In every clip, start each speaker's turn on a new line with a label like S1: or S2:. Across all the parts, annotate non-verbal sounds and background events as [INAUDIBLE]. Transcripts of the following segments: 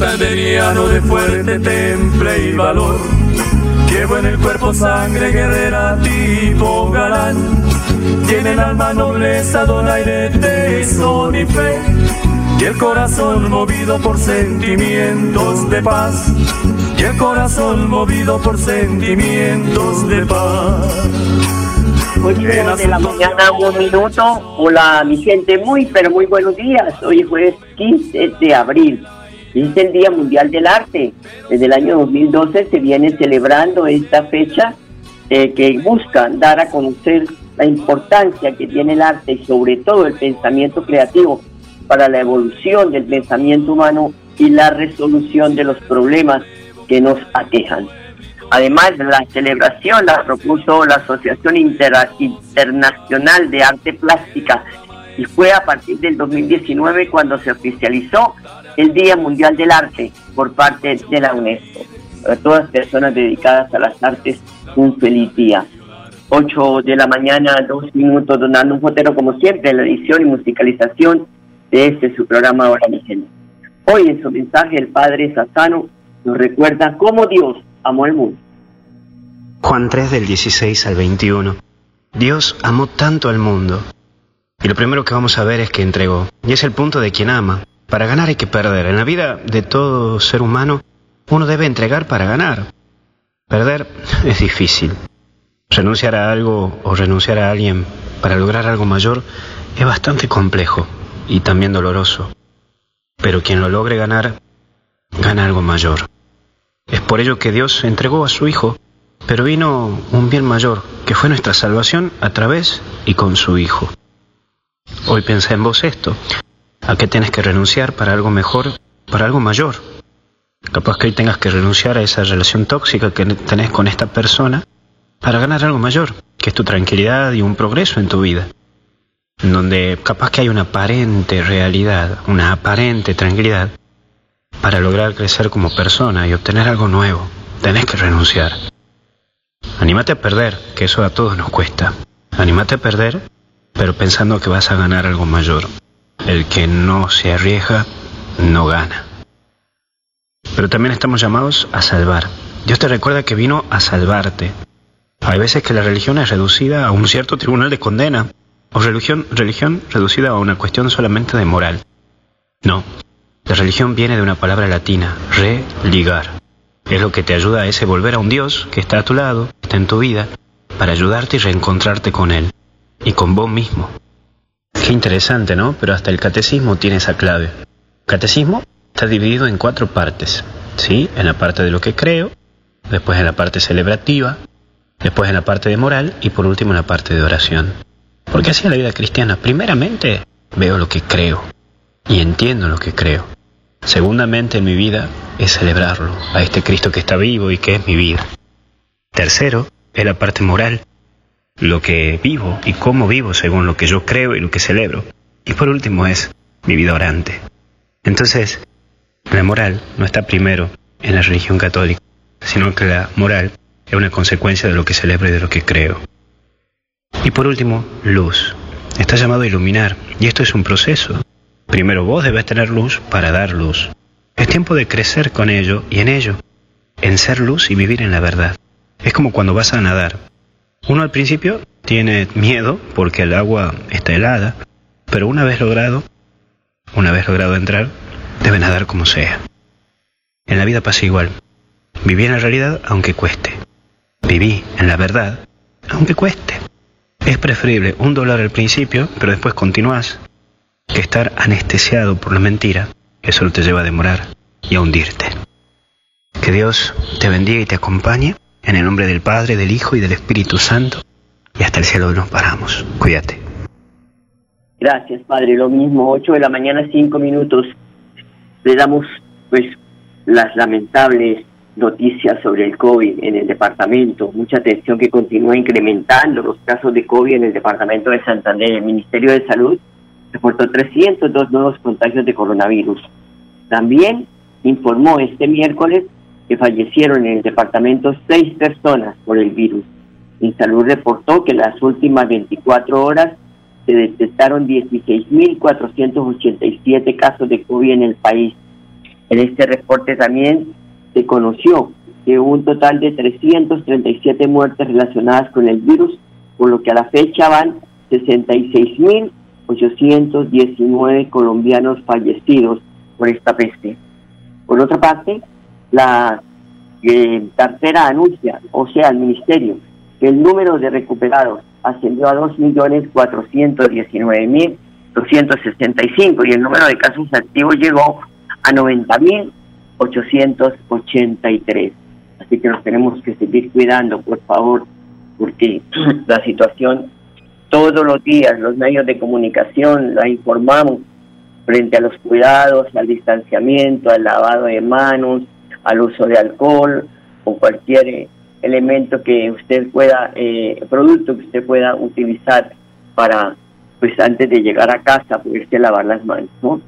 S1: santanderiano de fuerte temple y valor. Llevo en el cuerpo sangre guerrera tipo galán. Tiene el alma nobleza, donaire, tesón y fe. Y el corazón movido por sentimientos de paz. Y el corazón movido por sentimientos de paz.
S2: Ocho de la mañana, un minuto. Hola, mi gente, muy, pero muy buenos días. Hoy es jueves 15 de abril. Es el Día Mundial del Arte. Desde el año 2012 se viene celebrando esta fecha eh, que busca dar a conocer la importancia que tiene el arte y sobre todo el pensamiento creativo para la evolución del pensamiento humano y la resolución de los problemas que nos aquejan. Además, la celebración la propuso la Asociación Intera- Internacional de Arte Plástica y fue a partir del 2019 cuando se oficializó el Día Mundial del Arte por parte de la UNESCO. Para todas las personas dedicadas a las artes, un feliz día. 8 de la mañana, dos minutos, donando un fotero como siempre en la edición y musicalización de este su programa Ahora mi gente. Hoy en su mensaje el Padre Sassano nos recuerda cómo Dios amó el mundo.
S3: Juan 3 del 16 al 21. Dios amó tanto al mundo. Y lo primero que vamos a ver es que entregó. Y es el punto de quien ama. Para ganar hay que perder. En la vida de todo ser humano, uno debe entregar para ganar. Perder es difícil. Renunciar a algo o renunciar a alguien para lograr algo mayor es bastante complejo y también doloroso. Pero quien lo logre ganar, gana algo mayor. Es por ello que Dios entregó a su Hijo, pero vino un bien mayor, que fue nuestra salvación a través y con su Hijo. Hoy piensa en vos esto. ¿A qué tienes que renunciar para algo mejor, para algo mayor? Capaz que hoy tengas que renunciar a esa relación tóxica que tenés con esta persona para ganar algo mayor, que es tu tranquilidad y un progreso en tu vida. En donde capaz que hay una aparente realidad, una aparente tranquilidad, para lograr crecer como persona y obtener algo nuevo, tenés que renunciar. Anímate a perder, que eso a todos nos cuesta. Anímate a perder, pero pensando que vas a ganar algo mayor. El que no se arriesga, no gana. Pero también estamos llamados a salvar. Dios te recuerda que vino a salvarte. Hay veces que la religión es reducida a un cierto tribunal de condena, o religión, religión reducida a una cuestión solamente de moral. No, la religión viene de una palabra latina, religar. Es lo que te ayuda a ese volver a un Dios que está a tu lado, que está en tu vida, para ayudarte y reencontrarte con Él y con vos mismo. Qué interesante, ¿no? Pero hasta el catecismo tiene esa clave. Catecismo está dividido en cuatro partes, ¿sí? En la parte de lo que creo, después en la parte celebrativa, después en la parte de moral y por último en la parte de oración. Porque así es la vida cristiana. Primeramente veo lo que creo y entiendo lo que creo. Segundamente en mi vida es celebrarlo, a este Cristo que está vivo y que es mi vida. Tercero es la parte moral, lo que vivo y cómo vivo según lo que yo creo y lo que celebro. Y por último es mi vida orante. Entonces, la moral no está primero en la religión católica, sino que la moral es una consecuencia de lo que celebro y de lo que creo. Y por último, luz. Está llamado a iluminar, y esto es un proceso. Primero vos debes tener luz para dar luz. Es tiempo de crecer con ello y en ello, en ser luz y vivir en la verdad. Es como cuando vas a nadar. Uno al principio tiene miedo porque el agua está helada, pero una vez logrado, una vez logrado entrar, debe nadar como sea. En la vida pasa igual. Viví en la realidad aunque cueste. Viví en la verdad aunque cueste. Es preferible un dólar al principio, pero después continúas, que estar anestesiado por la mentira, que solo te lleva a demorar y a hundirte. Que Dios te bendiga y te acompañe, en el nombre del Padre, del Hijo y del Espíritu Santo, y hasta el cielo nos paramos. Cuídate.
S2: Gracias, Padre. Lo mismo, 8 de la mañana, 5 minutos. Le damos, pues, las lamentables noticias sobre el COVID en el departamento. Mucha atención que continúa incrementando los casos de COVID en el departamento de Santander. El Ministerio de Salud reportó 302 nuevos contagios de coronavirus. También informó este miércoles que fallecieron en el departamento seis personas por el virus. Salud reportó que en las últimas 24 horas se detectaron 16.487 casos de COVID en el país. En este reporte también se conoció que un total de 337 muertes relacionadas con el virus, por lo que a la fecha van 66.819 colombianos fallecidos por esta peste. Por otra parte, la eh, cartera anuncia, o sea, el ministerio, que el número de recuperados ascendió a 2.419.265 y el número de casos activos llegó a 90.000 883. Así que nos tenemos que seguir cuidando, por favor, porque [CLEARS THROAT] la situación todos los días, los medios de comunicación la informamos frente a los cuidados, al distanciamiento, al lavado de manos, al uso de alcohol o cualquier eh, elemento que usted pueda, eh, producto que usted pueda utilizar para, pues antes de llegar a casa, poderse lavar las manos, ¿no?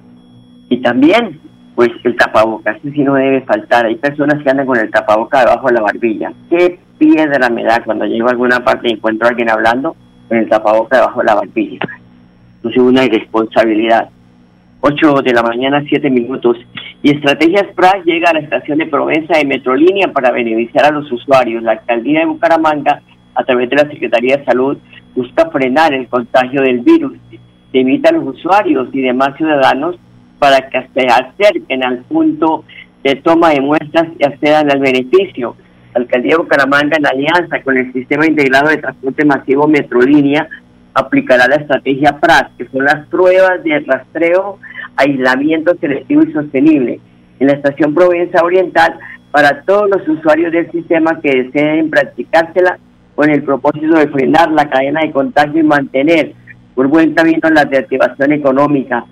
S2: Y también pues el tapabocas, eso sí no debe faltar. Hay personas que andan con el tapaboca debajo de la barbilla. Qué piedra me da cuando llego a alguna parte y encuentro a alguien hablando con el tapaboca debajo de la barbilla. Entonces una irresponsabilidad. 8 de la mañana, 7 minutos. Y Estrategias PRA llega a la estación de Provenza de Metrolínea para beneficiar a los usuarios. La alcaldía de Bucaramanga, a través de la Secretaría de Salud, busca frenar el contagio del virus. Se invita a los usuarios y demás ciudadanos para que se acerquen al punto de toma de muestras y accedan al beneficio. La alcaldía de Bucaramanga, en alianza con el Sistema Integrado de Transporte Masivo Metrolínea, aplicará la estrategia PRAS, que son las pruebas de rastreo, aislamiento selectivo y sostenible, en la estación Provenza Oriental para todos los usuarios del sistema que deseen practicársela con el propósito de frenar la cadena de contagio y mantener por buen camino la reactivación económica,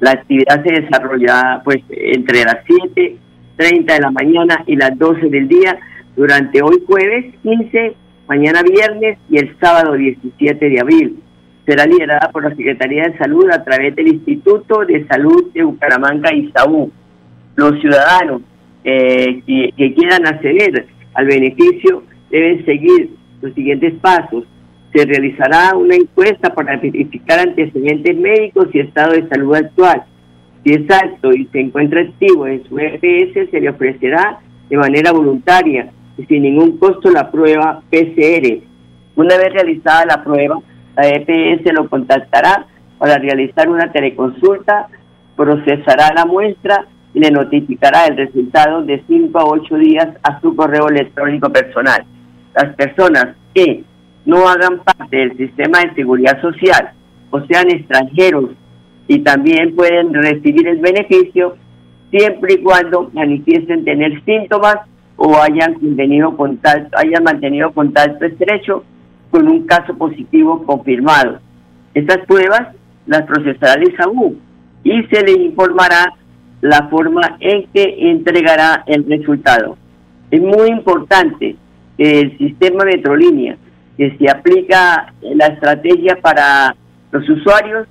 S2: la actividad se desarrolla pues entre las 7.30 de la mañana y las 12 del día durante hoy jueves 15, mañana viernes y el sábado 17 de abril. Será liderada por la Secretaría de Salud a través del Instituto de Salud de Bucaramanga y Saúl. Los ciudadanos eh, que quieran acceder al beneficio deben seguir los siguientes pasos se realizará una encuesta para verificar antecedentes médicos y estado de salud actual. Si es alto y se encuentra activo en su EPS, se le ofrecerá de manera voluntaria y sin ningún costo la prueba PCR. Una vez realizada la prueba, la EPS lo contactará para realizar una teleconsulta, procesará la muestra y le notificará el resultado de 5 a 8 días a su correo electrónico personal. Las personas que no hagan parte del sistema de seguridad social o sean extranjeros y también pueden recibir el beneficio siempre y cuando manifiesten tener síntomas o hayan contacto, hayan mantenido contacto estrecho con un caso positivo confirmado. Estas pruebas las procesará el ISAU y se le informará la forma en que entregará el resultado. Es muy importante que el sistema Metrolínea que se aplica la estrategia para los usuarios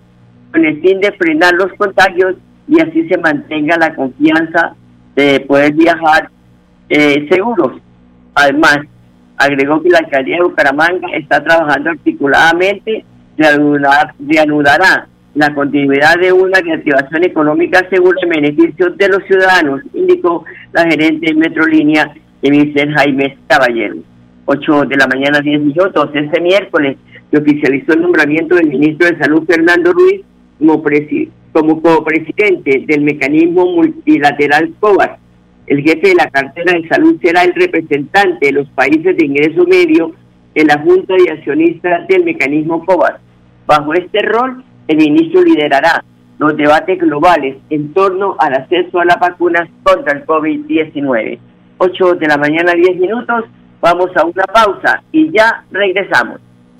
S2: con el fin de frenar los contagios y así se mantenga la confianza de poder viajar eh, seguros. Además, agregó que la alcaldía de Bucaramanga está trabajando articuladamente, reanudará la continuidad de una reactivación económica segura en beneficio de los ciudadanos, indicó la gerente de Metrolínea, Emilce Jaime Caballero. 8 de la mañana, 10 minutos. Este miércoles se oficializó el nombramiento del ministro de Salud, Fernando Ruiz, como, como copresidente del mecanismo multilateral COVAX. El jefe de la cartera de salud será el representante de los países de ingreso medio en la Junta de Accionistas del mecanismo COVAX. Bajo este rol, el ministro liderará los debates globales en torno al acceso a las vacunas contra el COVID-19. 8 de la mañana, 10 minutos. Vamos a una pausa y ya regresamos.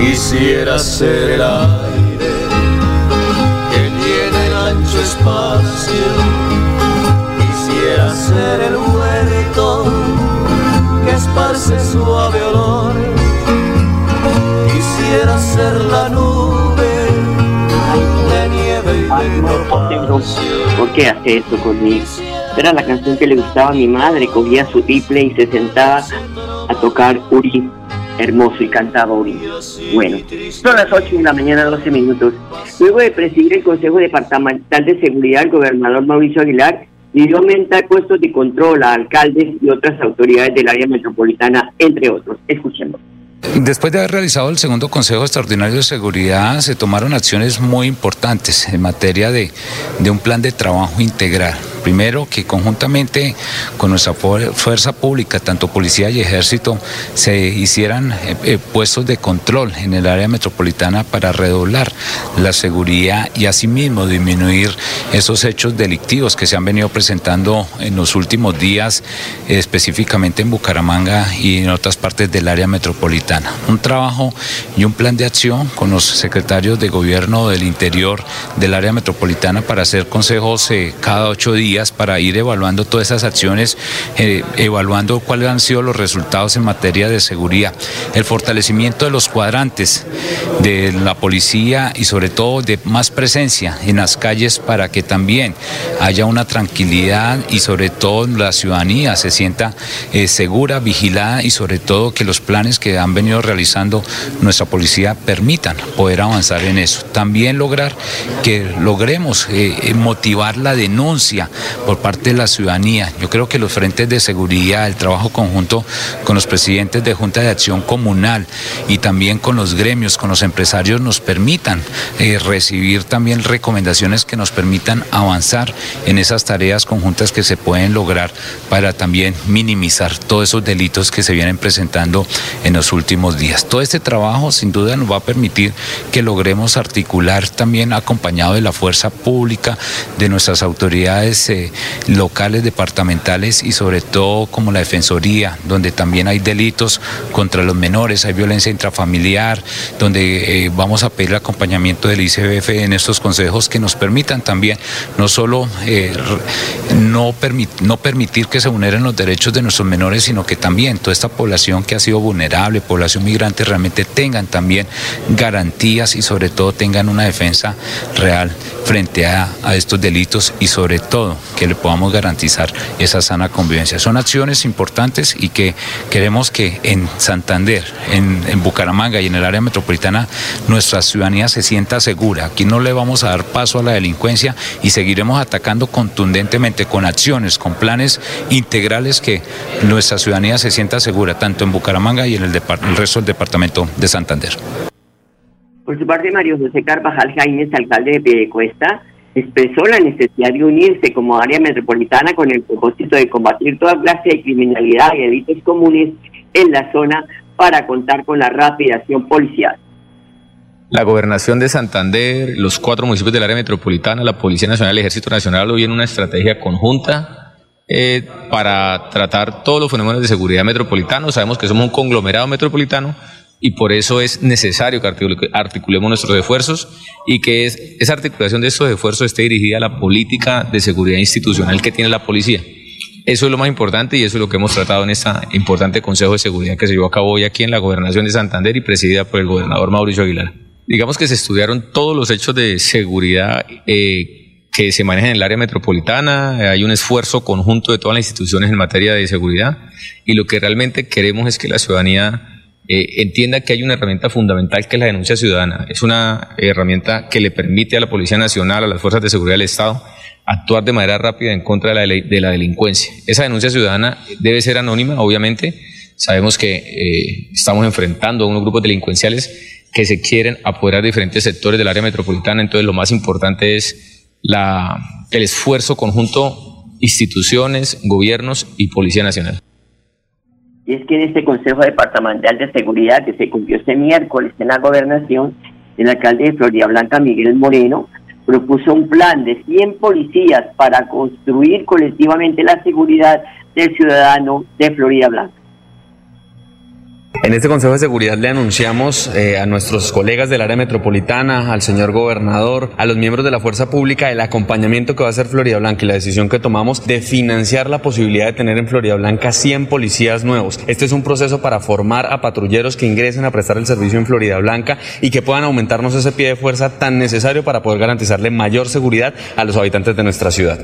S1: Quisiera ser el aire que llena el ancho espacio. Quisiera ser el huerto que esparce suave olor. Quisiera ser la nube de nieve y de
S2: ¿Por qué hace esto conmigo? Era la canción que le gustaba a mi madre. Cogía su tiple y se sentaba a tocar Uri hermoso y cantaba Uri. Bueno, son las 8 de la mañana, 12 minutos. Luego de presidir el Consejo Departamental de Seguridad, el gobernador Mauricio Aguilar pidió aumentar puestos de control a alcaldes y otras autoridades del área metropolitana, entre otros. Escuchemos.
S4: Después de haber realizado el segundo Consejo Extraordinario de Seguridad, se tomaron acciones muy importantes en materia de, de un plan de trabajo integral Primero, que conjuntamente con nuestra fuerza pública, tanto policía y ejército, se hicieran eh, eh, puestos de control en el área metropolitana para redoblar la seguridad y asimismo disminuir esos hechos delictivos que se han venido presentando en los últimos días, específicamente en Bucaramanga y en otras partes del área metropolitana. Un trabajo y un plan de acción con los secretarios de gobierno del interior del área metropolitana para hacer consejos eh, cada ocho días para ir evaluando todas esas acciones, eh, evaluando cuáles han sido los resultados en materia de seguridad, el fortalecimiento de los cuadrantes de la policía y sobre todo de más presencia en las calles para que también haya una tranquilidad y sobre todo la ciudadanía se sienta eh, segura, vigilada y sobre todo que los planes que han venido realizando nuestra policía permitan poder avanzar en eso. También lograr que logremos eh, motivar la denuncia por parte de la ciudadanía. Yo creo que los frentes de seguridad, el trabajo conjunto con los presidentes de Junta de Acción Comunal y también con los gremios, con los empresarios, nos permitan eh, recibir también recomendaciones que nos permitan avanzar en esas tareas conjuntas que se pueden lograr para también minimizar todos esos delitos que se vienen presentando en los últimos días. Todo este trabajo sin duda nos va a permitir que logremos articular también acompañado de la fuerza pública, de nuestras autoridades eh, locales, departamentales y sobre todo como la Defensoría, donde también hay delitos contra los menores, hay violencia intrafamiliar, donde eh, vamos a pedir el acompañamiento del ICBF en estos consejos que nos permitan también no solo eh, no, permitir que se vulneren los derechos de nuestros menores, sino que también toda esta población que ha sido vulnerable, población migrante, realmente tengan también garantías y sobre todo tengan una defensa real frente a estos delitos y sobre todo que le podamos garantizar esa sana convivencia. Son acciones importantes y que queremos que en Santander, en, Bucaramanga y en el área metropolitana nuestra ciudadanía se sienta segura. Aquí no le vamos a dar paso a la delincuencia y seguiremos atacando contundentemente con acciones, con planes integrales que nuestra ciudadanía se sienta segura, tanto en Bucaramanga y en el, el resto del departamento de Santander.
S2: Por su parte, Mario José Carvajal Jaínez, alcalde de Piedecuesta, expresó la necesidad de unirse como área metropolitana con el propósito de combatir toda clase de criminalidad y delitos comunes en la zona para contar con la rápida acción policial.
S5: La gobernación de Santander, los cuatro municipios del área metropolitana, la Policía Nacional y el Ejército Nacional hoy en una estrategia conjunta eh, para tratar todos los fenómenos de seguridad metropolitanos. Sabemos que somos un conglomerado metropolitano y por eso es necesario que articulemos nuestros esfuerzos y que esa articulación de estos esfuerzos esté dirigida a la política de seguridad institucional que tiene la policía. Eso es lo más importante y eso es lo que hemos tratado en este importante Consejo de Seguridad que se llevó a cabo hoy aquí en la Gobernación de Santander y presidida por el gobernador Mauricio Aguilar. Digamos que se estudiaron todos los hechos de seguridad eh, que se manejan en el área metropolitana, hay un esfuerzo conjunto de todas las instituciones en materia de seguridad y lo que realmente queremos es que la ciudadanía eh, entienda que hay una herramienta fundamental que es la denuncia ciudadana. Es una herramienta que le permite a la Policía Nacional, a las fuerzas de seguridad del Estado, actuar de manera rápida en contra de la, de la delincuencia. Esa denuncia ciudadana debe ser anónima, obviamente. Sabemos que eh, estamos enfrentando a unos grupos delincuenciales que se quieren apoderar de diferentes sectores del área metropolitana, entonces lo más importante es el esfuerzo conjunto instituciones, gobiernos y Policía Nacional
S2: y es que en este Consejo Departamental de Seguridad que se cumplió este miércoles en la gobernación, el alcalde de Florida Blanca, Miguel Moreno, propuso un plan de 100 policías para construir colectivamente la seguridad del ciudadano de Florida Blanca.
S5: En este Consejo de Seguridad le anunciamos eh, a nuestros colegas del área metropolitana, al señor gobernador, a los miembros de la fuerza pública el acompañamiento que va a hacer Florida Blanca y la decisión que tomamos de financiar la posibilidad de tener en Florida Blanca 100 policías nuevos. Este es un proceso para formar a patrulleros que ingresen a prestar el servicio en Florida Blanca y que puedan aumentarnos ese pie de fuerza tan necesario para poder garantizarle mayor seguridad a los habitantes de nuestra ciudad.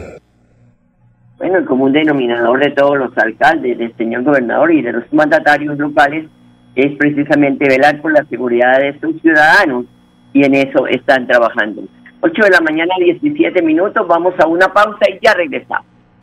S2: Bueno, el común denominador de todos los alcaldes, del señor gobernador y de los mandatarios locales es precisamente velar por la seguridad de sus ciudadanos y en eso están trabajando. 8 de la mañana, 17 minutos, vamos a una pausa y ya regresamos.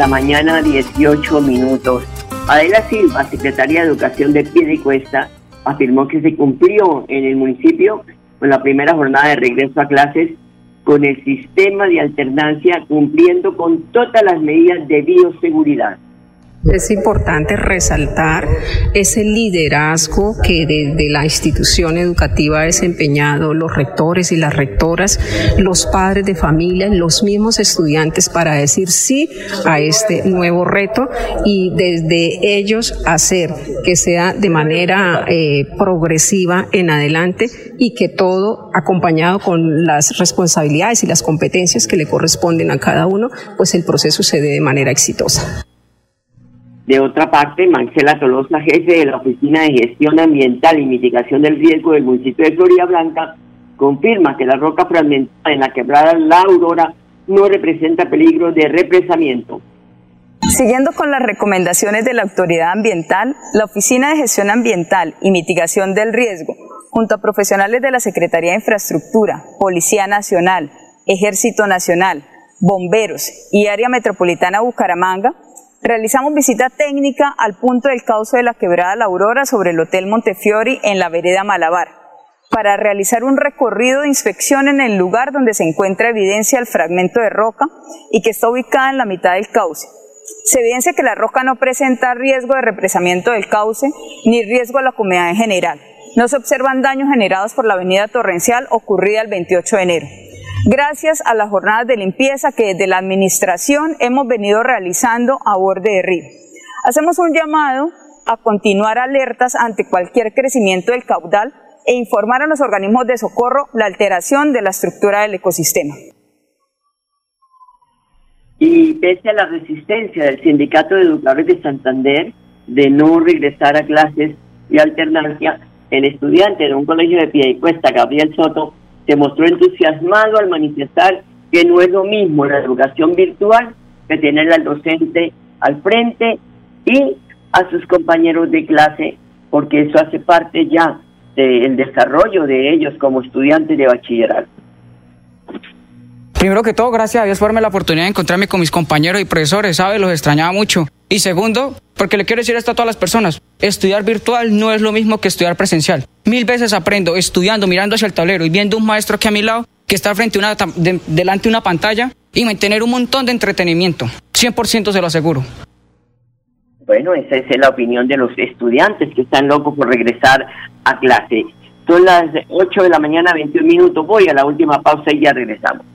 S2: La mañana 18 minutos. Adela Silva, secretaria de Educación de Piedecuesta, afirmó que se cumplió en el municipio con la primera jornada de regreso a clases con el sistema de alternancia cumpliendo con todas las medidas de bioseguridad.
S6: Es importante resaltar ese liderazgo que desde la institución educativa ha desempeñado los rectores y las rectoras, los padres de familia, los mismos estudiantes para decir sí a este nuevo reto y desde ellos hacer que sea de manera eh, progresiva en adelante y que todo acompañado con las responsabilidades y las competencias que le corresponden a cada uno, pues el proceso se dé de manera exitosa.
S2: De otra parte, Marcela Tolosa, jefe de la Oficina de Gestión Ambiental y Mitigación del Riesgo del municipio de Florida Blanca, confirma que la roca fragmentada en la quebrada La Aurora no representa peligro de represamiento.
S7: Siguiendo con las recomendaciones de la autoridad ambiental, la Oficina de Gestión Ambiental y Mitigación del Riesgo, junto a profesionales de la Secretaría de Infraestructura, Policía Nacional, Ejército Nacional, Bomberos y Área Metropolitana Bucaramanga, Realizamos visita técnica al punto del cauce de la quebrada La Aurora sobre el Hotel Montefiori en la vereda Malabar, para realizar un recorrido de inspección en el lugar donde se encuentra evidencia del fragmento de roca y que está ubicada en la mitad del cauce. Se evidencia que la roca no presenta riesgo de represamiento del cauce ni riesgo a la comunidad en general. No se observan daños generados por la avenida torrencial ocurrida el 28 de enero. Gracias a las jornadas de limpieza que desde la administración hemos venido realizando a borde de río. Hacemos un llamado a continuar alertas ante cualquier crecimiento del caudal e informar a los organismos de socorro la alteración de la estructura del ecosistema.
S2: Y pese a la resistencia del Sindicato de Educadores de Santander de no regresar a clases y alternancia, el estudiante de un colegio de Piedecuesta, Gabriel Soto, se mostró entusiasmado al manifestar que no es lo mismo la educación virtual que tener al docente al frente y a sus compañeros de clase, porque eso hace parte ya del desarrollo de ellos como estudiantes de bachillerato.
S8: Primero que todo, gracias a Dios por darme la oportunidad de encontrarme con mis compañeros y profesores, ¿sabes? Los extrañaba mucho. Y segundo, porque le quiero decir esto a todas las personas, estudiar virtual no es lo mismo que estudiar presencial. Mil veces aprendo estudiando, mirando hacia el tablero y viendo un maestro aquí a mi lado que está frente una, delante de una pantalla y mantener un montón de entretenimiento. 100% se lo aseguro.
S2: Bueno, esa es la opinión de los estudiantes que están locos por regresar a clase. Son las 8 de la mañana, 21 minutos. Voy a la última pausa y ya regresamos.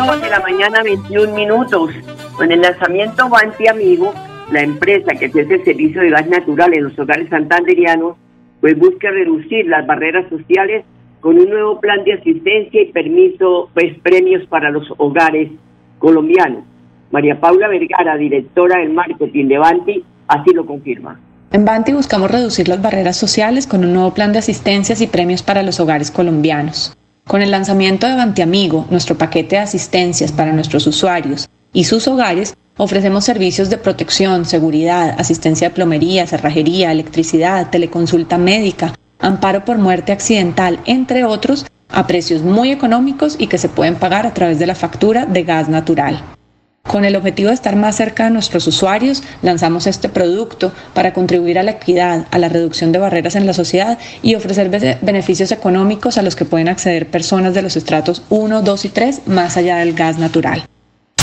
S2: De la mañana, 21 minutos. Con el lanzamiento Banti Amigo, la empresa que ofrece el servicio de gas natural en los hogares santanderianos, pues busca reducir las barreras sociales con un nuevo plan de asistencia y permiso, pues premios para los hogares colombianos. María Paula Vergara, directora del marketing de Banti, así lo confirma.
S9: En Banti buscamos reducir las barreras sociales con un nuevo plan de asistencias y premios para los hogares colombianos. Con el lanzamiento de Bantiamigo, nuestro paquete de asistencias para nuestros usuarios y sus hogares, ofrecemos servicios de protección, seguridad, asistencia de plomería, cerrajería, electricidad, teleconsulta médica, amparo por muerte accidental, entre otros, a precios muy económicos y que se pueden pagar a través de la factura de gas natural. Con el objetivo de estar más cerca de nuestros usuarios, lanzamos este producto para contribuir a la equidad, a la reducción de barreras en la sociedad y ofrecer beneficios económicos a los que pueden acceder personas de los estratos 1, 2 y 3 más allá del gas natural.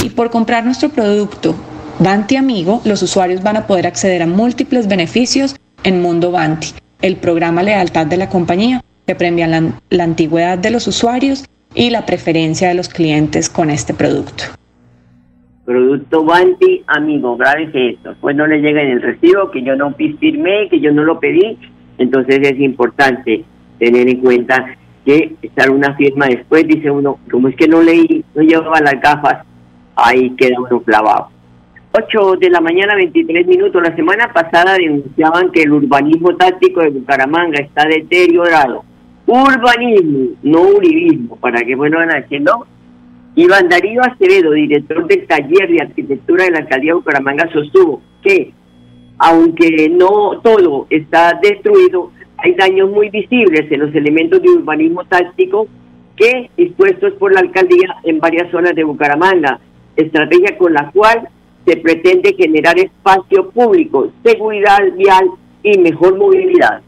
S9: Y por comprar nuestro producto Banti Amigo, los usuarios van a poder acceder a múltiples beneficios en Mundo Banti, el programa lealtad de la compañía que premia la, la antigüedad de los usuarios y la preferencia de los clientes con este producto
S2: producto Banti, amigo, grave esto. Pues no le llega en el recibo, que yo no firmé, que yo no lo pedí. Entonces es importante tener en cuenta que estar una firma después, dice uno, como es que no leí, no llevaba las gafas, ahí queda uno clavado. 8 de la mañana, 23 minutos. La semana pasada denunciaban que el urbanismo táctico de Bucaramanga está deteriorado. Urbanismo, no uribismo, para que bueno van a decir, no, Iván Darío Acevedo, director del taller de arquitectura de la alcaldía de Bucaramanga, sostuvo que, aunque no todo está destruido, hay daños muy visibles en los elementos de urbanismo táctico que dispuestos por la alcaldía en varias zonas de Bucaramanga, estrategia con la cual se pretende generar espacio público, seguridad vial y mejor movilidad.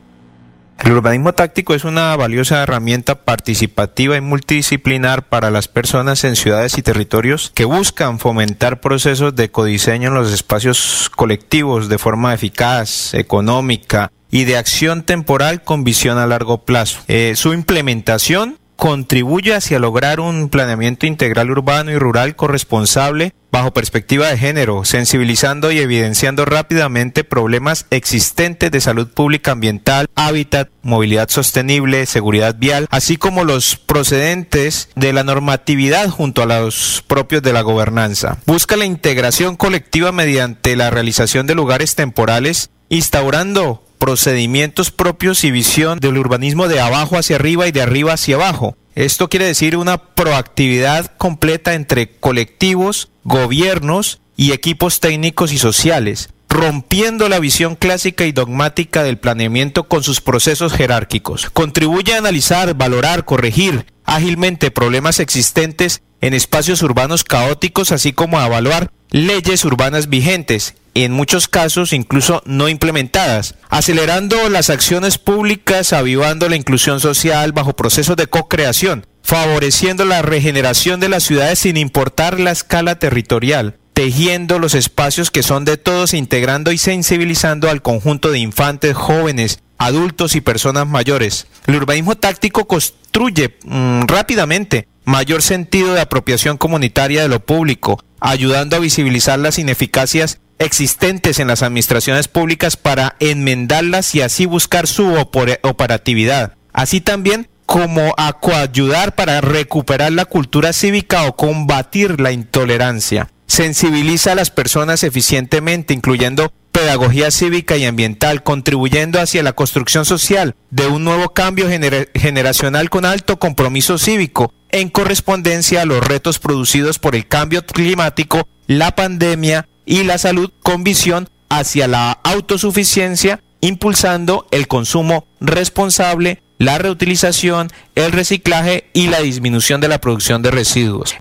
S10: El urbanismo táctico es una valiosa herramienta participativa y multidisciplinar para las personas en ciudades y territorios que buscan fomentar procesos de codiseño en los espacios colectivos de forma eficaz, económica y de acción temporal con visión a largo plazo. Eh, su implementación contribuye hacia lograr un planeamiento integral urbano y rural corresponsable bajo perspectiva de género, sensibilizando y evidenciando rápidamente problemas existentes de salud pública ambiental, hábitat, movilidad sostenible, seguridad vial, así como los procedentes de la normatividad junto a los propios de la gobernanza. Busca la integración colectiva mediante la realización de lugares temporales, instaurando procedimientos propios y visión del urbanismo de abajo hacia arriba y de arriba hacia abajo. Esto quiere decir una proactividad completa entre colectivos, gobiernos y equipos técnicos y sociales, rompiendo la visión clásica y dogmática del planeamiento con sus procesos jerárquicos. Contribuye a analizar, valorar, corregir ágilmente problemas existentes en espacios urbanos caóticos, así como a evaluar leyes urbanas vigentes, en muchos casos incluso no implementadas, acelerando las acciones públicas, avivando la inclusión social bajo procesos de co-creación, favoreciendo la regeneración de las ciudades sin importar la escala territorial, tejiendo los espacios que son de todos, integrando y sensibilizando al conjunto de infantes, jóvenes, adultos y personas mayores. El urbanismo táctico construye mm, rápidamente mayor sentido de apropiación comunitaria de lo público, ayudando a visibilizar las ineficacias existentes en las administraciones públicas para enmendarlas y así buscar su operatividad. Así también como a coayudar para recuperar la cultura cívica o combatir la intolerancia sensibiliza a las personas eficientemente, incluyendo pedagogía cívica y ambiental, contribuyendo hacia la construcción social de un nuevo cambio generacional con alto compromiso cívico, en correspondencia a los retos producidos por el cambio climático, la pandemia y la salud, con visión hacia la autosuficiencia, impulsando el consumo responsable, la reutilización, el reciclaje y la disminución de la producción de residuos.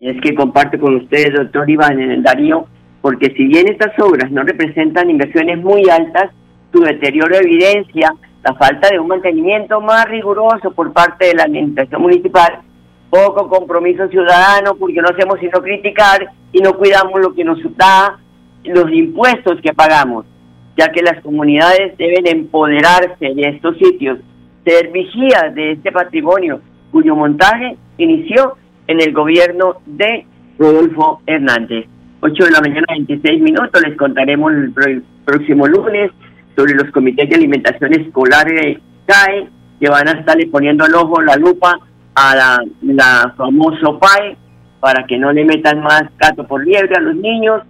S2: Es que comparte con ustedes, doctor Iván Darío, porque si bien estas obras no representan inversiones muy altas, su deterioro evidencia la falta de un mantenimiento más riguroso por parte de la administración municipal, poco compromiso ciudadano, porque no hacemos sino criticar y no cuidamos lo que nos da los impuestos que pagamos, ya que las comunidades deben empoderarse de estos sitios, ser vigías de este patrimonio, cuyo montaje inició en el gobierno de Rodolfo Hernández. 8 de la mañana, 26 minutos, les contaremos el, próximo lunes sobre los comités de alimentación escolar de CAE, que van a estarle poniendo el ojo, la lupa a la, la famoso PAE, para que no le metan más gato por liebre a los niños,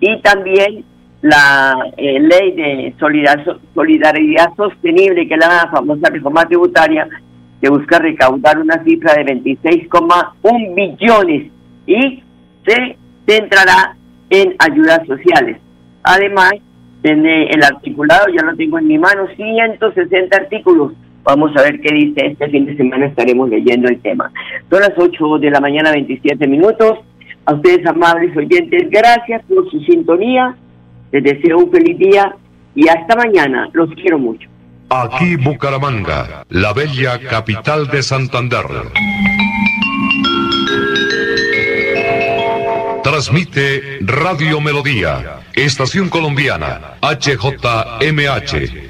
S2: y también la eh, ley de solidaridad sostenible, que es la famosa reforma tributaria, que busca recaudar una cifra de 26,1 billones y se centrará en ayudas sociales. Además, en el articulado, ya lo tengo en mi mano, 160 artículos. Vamos a ver qué dice este fin de semana, estaremos leyendo el tema. Son las 8 de la mañana, 27 minutos. A ustedes, amables oyentes, gracias por su sintonía. Les deseo un feliz día y hasta mañana. Los quiero mucho.
S11: Aquí Bucaramanga, la bella capital de Santander. Transmite Radio Melodía, Estación Colombiana, HJMH,